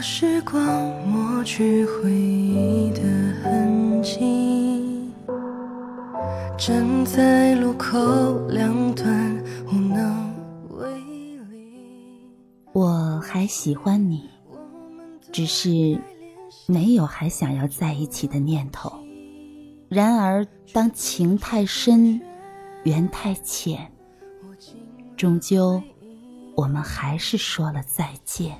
时光抹去回忆的痕迹，站在路口两端无能为力。我还喜欢你，只是没有还想要在一起的念头。然而，当情太深，缘太浅，终究我们还是说了再见。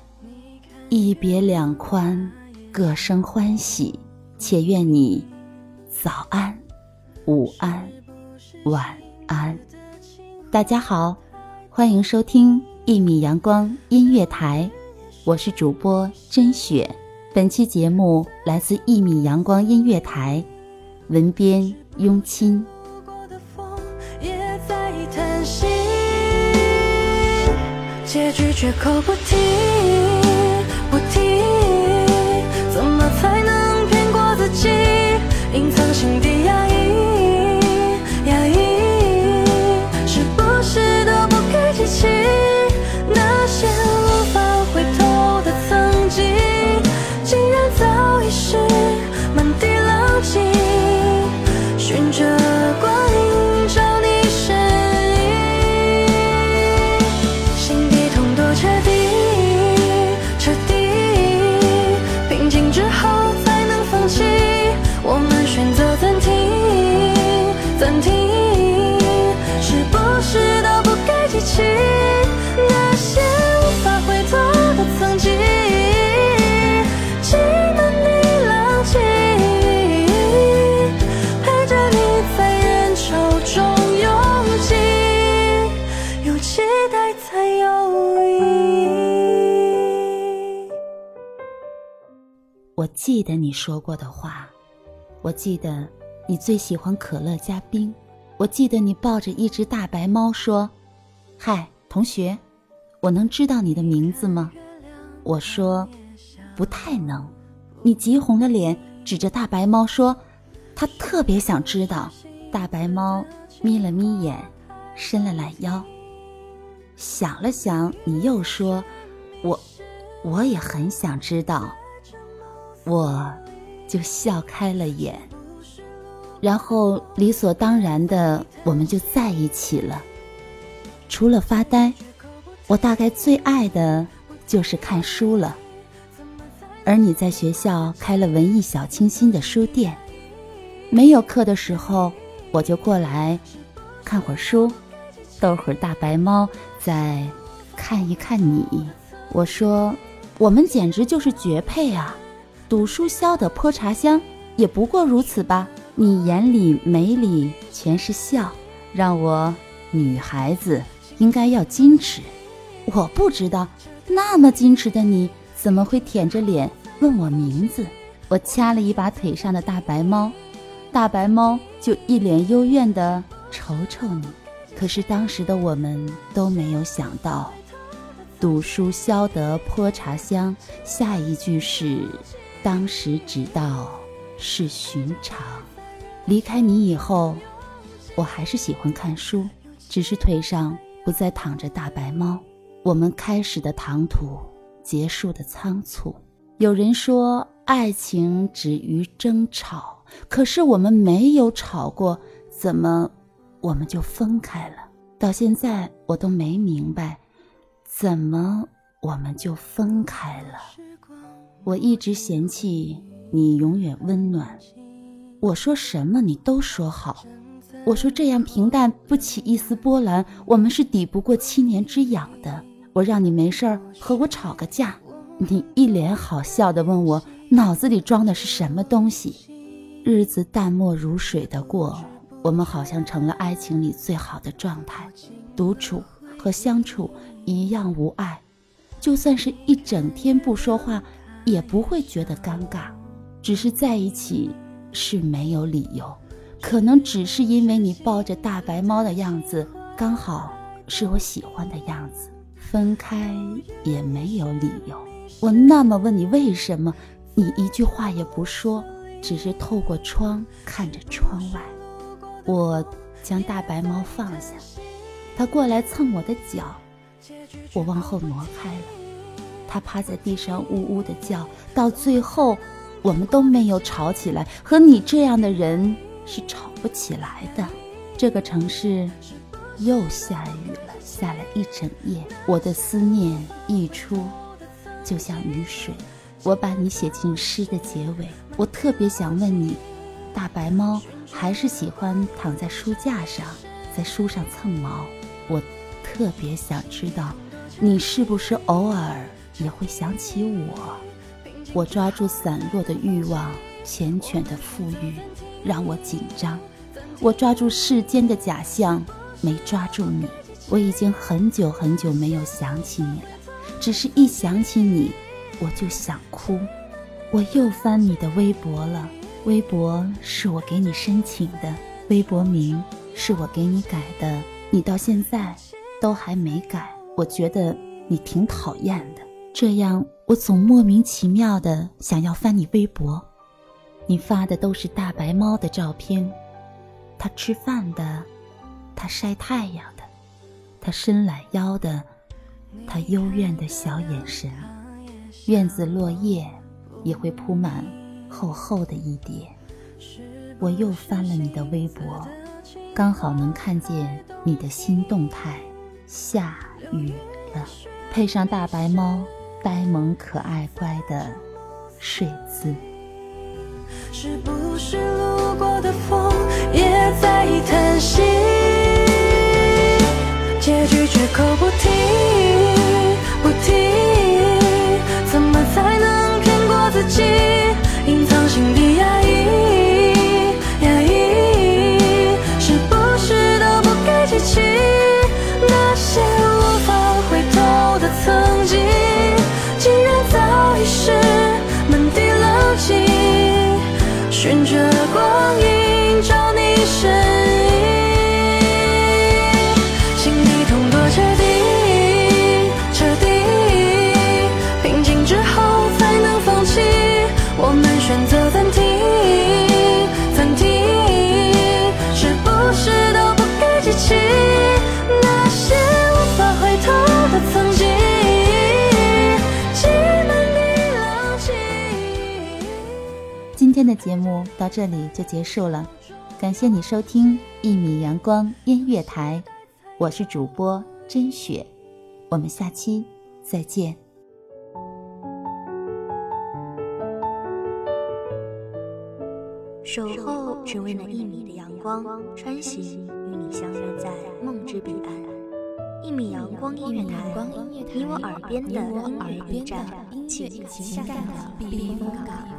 一别两宽，各生欢喜。且愿你早安、午安、晚安。大家好，欢迎收听一米阳光音乐台，我是主播甄雪。本期节目来自一米阳光音乐台，文编雍亲。结局绝口不提。记得你说过的话，我记得你最喜欢可乐加冰，我记得你抱着一只大白猫说：“嗨，同学，我能知道你的名字吗？”我说：“不太能。”你急红了脸，指着大白猫说：“他特别想知道。”大白猫眯了眯眼，伸了懒腰，想了想，你又说：“我，我也很想知道。”我，就笑开了眼，然后理所当然的，我们就在一起了。除了发呆，我大概最爱的就是看书了。而你在学校开了文艺小清新的书店，没有课的时候，我就过来看会儿书，逗会儿大白猫，再看一看你。我说，我们简直就是绝配啊！赌书消得泼茶香，也不过如此吧。你眼里眉里全是笑，让我女孩子应该要矜持。我不知道，那么矜持的你怎么会舔着脸问我名字？我掐了一把腿上的大白猫，大白猫就一脸幽怨地瞅瞅你。可是当时的我们都没有想到，赌书消得泼茶香，下一句是。当时只道是寻常。离开你以后，我还是喜欢看书，只是腿上不再躺着大白猫。我们开始的唐突，结束的仓促。有人说爱情止于争吵，可是我们没有吵过，怎么我们就分开了？到现在我都没明白，怎么我们就分开了？我一直嫌弃你永远温暖，我说什么你都说好，我说这样平淡不起一丝波澜，我们是抵不过七年之痒的。我让你没事儿和我吵个架，你一脸好笑的问我脑子里装的是什么东西，日子淡漠如水的过，我们好像成了爱情里最好的状态，独处和相处一样无碍，就算是一整天不说话，也不会觉得尴尬。只是在一起是没有理由，可能只是因为你抱着大白猫的样子刚好是我喜欢的样子。分开也没有理由。我那么问你为什么，你一句话也不说，只是透过窗看着窗外。我将大白猫放下，它过来蹭我的脚，我往后挪开了。它趴在地上呜呜的叫，到最后。我们都没有吵起来，和你这样的人是吵不起来的。这个城市又下雨了，下了一整夜。我的思念溢出，就像雨水。我把你写进诗的结尾。我特别想问你，大白猫还是喜欢躺在书架上，在书上蹭毛？我特别想知道，你是不是偶尔也会想起我？我抓住散落的欲望，缱绻的富裕让我紧张。我抓住世间的假象，没抓住你。我已经很久很久没有想起你了，只是一想起你，我就想哭。我又翻你的微博了，微博是我给你申请的，微博名是我给你改的，你到现在都还没改，我觉得你挺讨厌的。这样。我总莫名其妙的想要翻你微博，你发的都是大白猫的照片，它吃饭的，它晒太阳的，它伸懒腰的，它幽怨的小眼神。院子落叶也会铺满厚厚的一叠。我又翻了你的微博，刚好能看见你的新动态，下雨了，配上大白猫。呆萌可爱乖的睡姿，是不是路过的风也在叹息？结局绝口不提，的节目到这里就结束了，感谢你收听一米阳光音乐台，我是主播甄雪，我们下期再见。守候只为那一米的阳光，穿行与你相约在梦之彼岸。一米阳光音乐台，你我耳边的音乐驿站，情感的避风港。